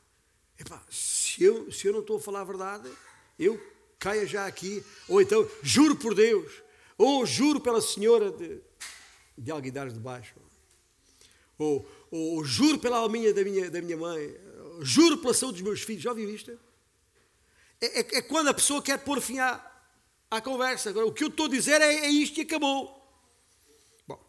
S1: epá se, eu, se eu não estou a falar a verdade, eu caia já aqui, ou então juro por Deus, ou juro pela Senhora de, de alguidares de baixo. Ou, ou, ou, juro pela alminha da minha, da minha mãe, juro pela saúde dos meus filhos. Já ouviu isto? É, é, é, quando a pessoa quer pôr fim à, à conversa. Agora, o que eu estou a dizer é, é isto e acabou. Bom,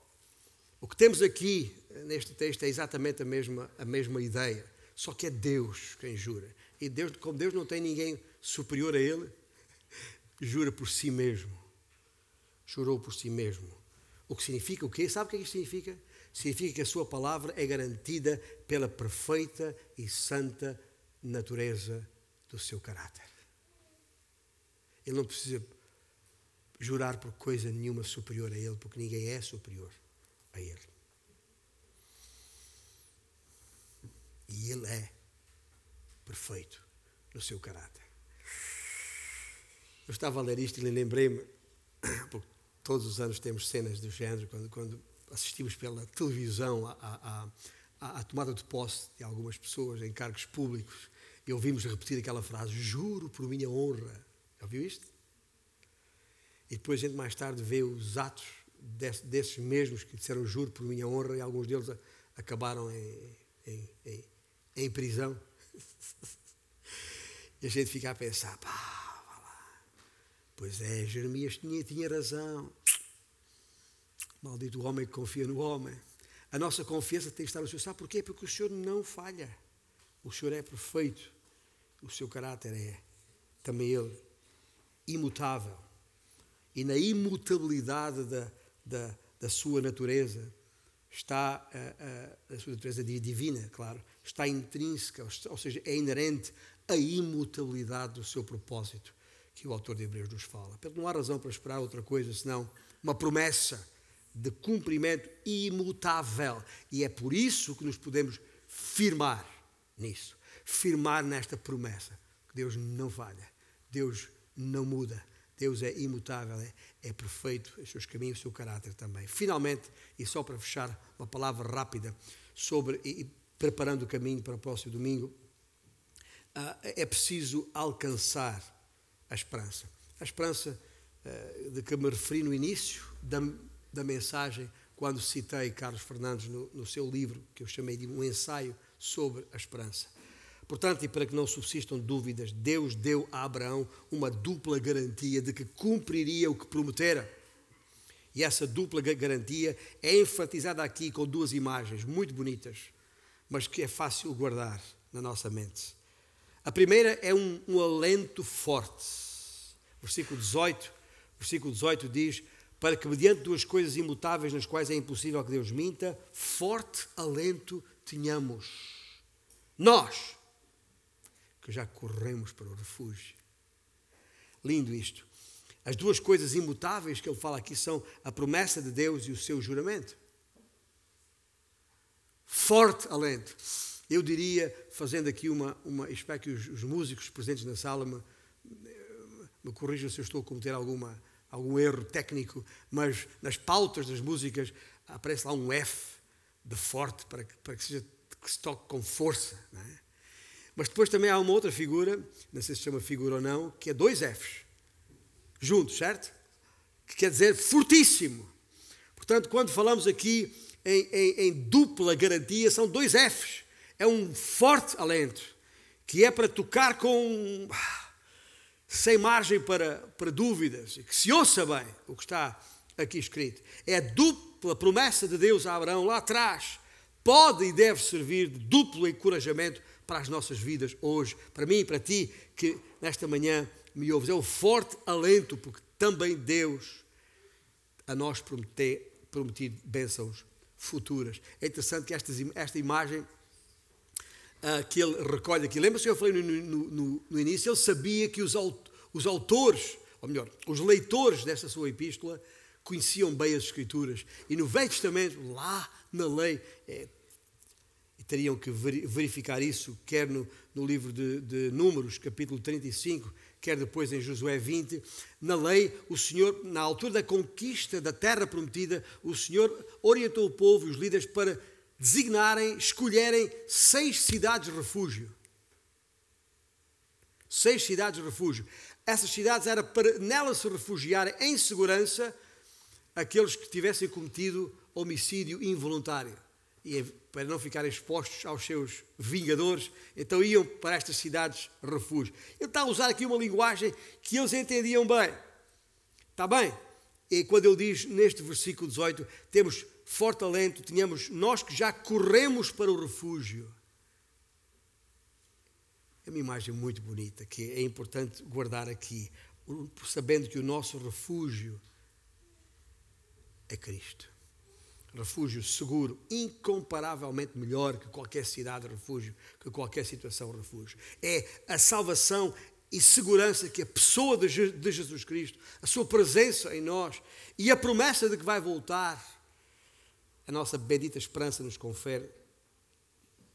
S1: o que temos aqui neste texto é exatamente a mesma, a mesma ideia, só que é Deus quem jura. E Deus, como Deus não tem ninguém superior a Ele, jura por si mesmo. Jurou por si mesmo. O que significa o quê? Sabe o que é isso significa? Significa que a sua palavra é garantida pela perfeita e santa natureza do seu caráter. Ele não precisa jurar por coisa nenhuma superior a Ele, porque ninguém é superior a Ele. E Ele é perfeito no seu caráter. Eu estava a ler isto e lembrei-me, porque todos os anos temos cenas do género, quando, quando assistimos pela televisão à, tomada de posse de algumas pessoas em cargos públicos e ouvimos repetir aquela frase: Juro por minha honra. Já ouviu isto? E depois a gente mais tarde vê os atos desse, desses mesmos que disseram juro por minha honra e alguns deles acabaram em, em, em, em prisão. e a gente fica a pensar, pá. Pois é, Jeremias tinha, tinha razão. Maldito o homem que confia no homem. A nossa confiança tem que estar no Senhor. Sabe porquê? Porque o Senhor não falha. O Senhor é perfeito. O seu caráter é também Ele imutável. E na imutabilidade da, da, da sua natureza está a, a, a, sua natureza divina, claro, está intrínseca, ou seja, é inerente a imutabilidade do seu propósito que o autor de Hebreus nos fala. Não há razão para esperar outra coisa senão uma promessa de cumprimento imutável. E é por isso que nos podemos firmar nisso, firmar nesta promessa. Deus não falha, Deus não muda, Deus é imutável, é, é perfeito, os seus caminhos, o seu caráter também. Finalmente, e só para fechar, uma palavra rápida sobre, e, preparando o caminho para o próximo domingo, uh, é preciso alcançar a esperança. A esperança uh, de que me referi no início da, da mensagem, quando citei Carlos Fernandes no, no seu livro, que eu chamei de um ensaio sobre a esperança. Portanto, e para que não subsistam dúvidas, Deus deu a Abraão uma dupla garantia de que cumpriria o que prometera. E essa dupla garantia é enfatizada aqui com duas imagens muito bonitas, mas que é fácil guardar na nossa mente. A primeira é um, um alento forte. Versículo 18, versículo 18 diz: Para que, mediante duas coisas imutáveis nas quais é impossível que Deus minta, forte alento tenhamos. Nós, que já corremos para o refúgio. Lindo isto. As duas coisas imutáveis que ele fala aqui são a promessa de Deus e o seu juramento. Forte alento. Eu diria, fazendo aqui uma. uma espero que os, os músicos presentes na sala me, me corrijam se eu estou a cometer alguma, algum erro técnico, mas nas pautas das músicas aparece lá um F de forte para que, para que, seja, que se toque com força. É? Mas depois também há uma outra figura, não sei se chama figura ou não, que é dois Fs, juntos, certo? Que quer dizer fortíssimo. Portanto, quando falamos aqui em, em, em dupla garantia, são dois Fs. É um forte alento, que é para tocar com. sem margem para, para dúvidas, e que se ouça bem o que está aqui escrito. É a dupla promessa de Deus a Abraão lá atrás. Pode e deve servir de duplo encorajamento para as nossas vidas hoje, para mim e para ti que nesta manhã me ouves. É o forte alento, porque também Deus a nós promete, prometido bênçãos futuras. É interessante que esta, esta imagem uh, que ele recolhe aqui, lembra-se que eu falei no, no, no, início, ele sabia que os, os autores, ou melhor, os leitores desta sua epístola, conheciam bem as Escrituras. E no Velho Testamento, lá na lei, é, teriam que verificar isso, quer no, no livro de, de, Números, capítulo 35, quer depois em Josué 20. Na lei, o Senhor, na altura da conquista da terra prometida, o Senhor orientou o povo e os líderes para designarem, escolherem seis cidades de refúgio. Seis cidades de refúgio. Essas cidades era para nelas se refugiarem em segurança aqueles que tivessem cometido homicídio involuntário e para não ficarem expostos aos seus vingadores, então iam para estas cidades refúgio. Ele está a usar aqui uma linguagem que eles entendiam bem. Está bem? E quando ele diz neste versículo 18, temos forte alento, tínhamos nós que já corremos para o refúgio. É uma imagem muito bonita que é importante guardar aqui, sabendo que o nosso refúgio é Cristo refúgio seguro, incomparavelmente melhor que qualquer cidade de refúgio, que qualquer situação refúgio. É a salvação e segurança que a pessoa de Jesus Cristo, a sua presença em nós e a promessa de que vai voltar, a nossa bendita esperança nos confere,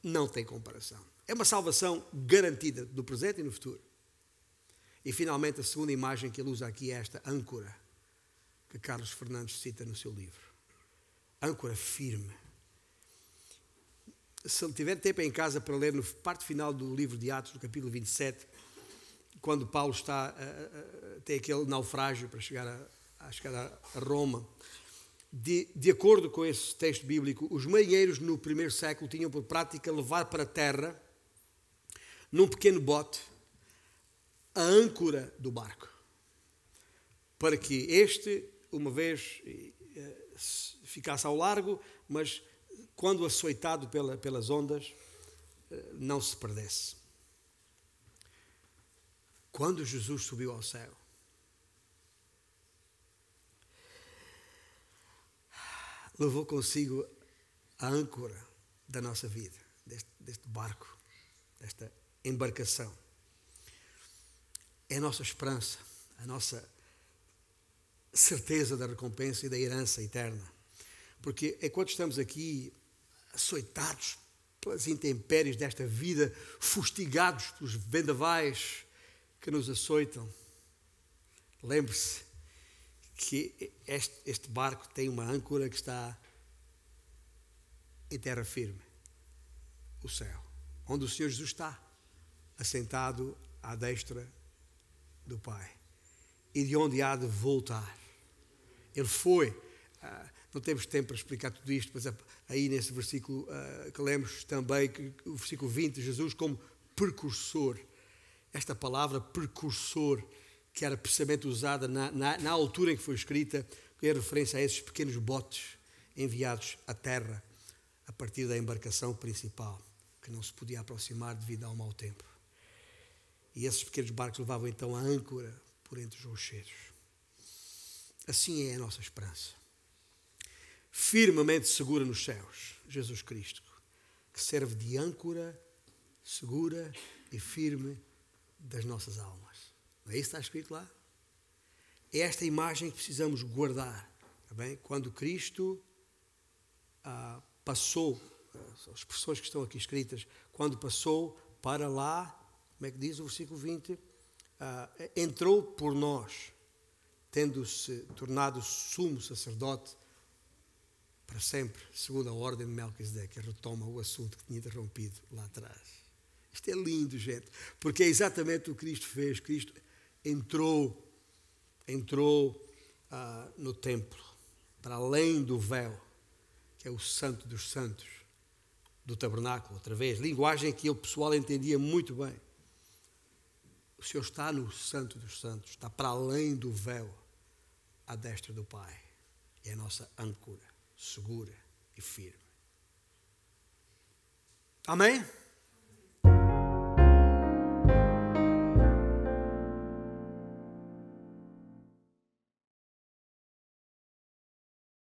S1: não tem comparação. É uma salvação garantida no presente e no futuro. E finalmente a segunda imagem que ele usa aqui é esta âncora que Carlos Fernandes cita no seu livro. Âncora firme. Se tiver tempo em casa para ler no parte final do livro de Atos, no capítulo 27, quando Paulo está uh, uh, tem aquele naufrágio para chegar a, a chegar a Roma. De, de, acordo com esse texto bíblico, os marinheiros no primeiro século tinham por prática levar para a terra, num pequeno bote, a âncora do barco, para que este, uma vez, ficasse ao largo, mas quando açoitado pela, pelas ondas, não se perdesse. Quando Jesus subiu ao céu, levou consigo a âncora da nossa vida, deste, deste barco, desta embarcação é a nossa esperança, a nossa certeza da recompensa e da herança eterna. Porque enquanto estamos aqui açoitados pelas intempéries desta vida, fustigados pelos vendavais que nos açoitam, lembre-se que este, este barco tem uma âncora que está em terra firme o céu, onde o Senhor Jesus está, assentado à destra do Pai e de onde há de voltar. Ele foi. Uh, não temos tempo para explicar tudo isto, mas aí nesse versículo uh, que lemos também, o versículo 20, Jesus como precursor. Esta palavra precursor, que era precisamente usada na, na, na altura em que foi escrita, que é referência a esses pequenos botes enviados à terra a partir da embarcação principal, que não se podia aproximar devido ao mau tempo. E esses pequenos barcos levavam então a âncora por entre os rochedos. Assim é a nossa esperança. Firmemente segura nos céus, Jesus Cristo, que serve de âncora segura e firme das nossas almas. Não é isso que está escrito lá? É esta imagem que precisamos guardar. Está bem? Quando Cristo ah, passou, as expressões que estão aqui escritas, quando passou para lá como é que diz o versículo 20? Uh, ah, entrou por nós, tendo-se tornado sumo sacerdote para sempre, segundo a ordem de Melquisedeque, retoma o assunto que tinha interrompido lá atrás. Isto é lindo, gente, porque é exatamente o que Cristo fez. Cristo entrou, entrou uh, no templo, para além do véu, que é o santo dos santos, do tabernáculo, outra vez, linguagem que o pessoal entendia muito bem. O Senhor está no Santo dos Santos, está para além do véu, à destra do Pai. É a nossa âncora, segura e firme. Amém?